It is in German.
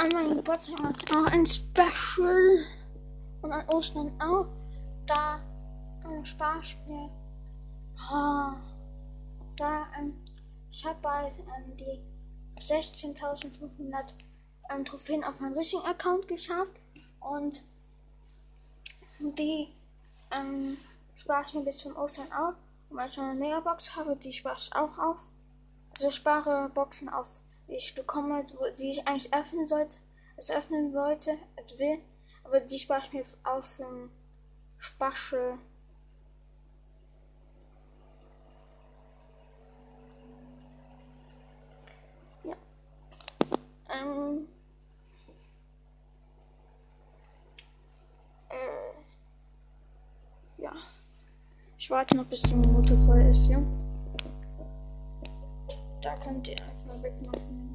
an meinem Geburtstag noch ein Special. Und an Ostern auch. Da ich mir. Oh, da, ähm, ich habe bald ähm, die 16.500 ähm, Trophäen auf meinem richtigen Account geschafft. Und die ähm, spare ich mir bis zum Ostern auf. Und wenn ich noch eine Megabox habe, die spare ich auch auf. Also spare Boxen auf, ich bekomme, die ich eigentlich öffnen sollte, es öffnen wollte, will. Aber die spare ich mir auf um, Special. Ja. Ähm. Äh. Ja. Ich warte noch, bis die Minute voll ist, ja. Da könnt ihr einfach wegmachen.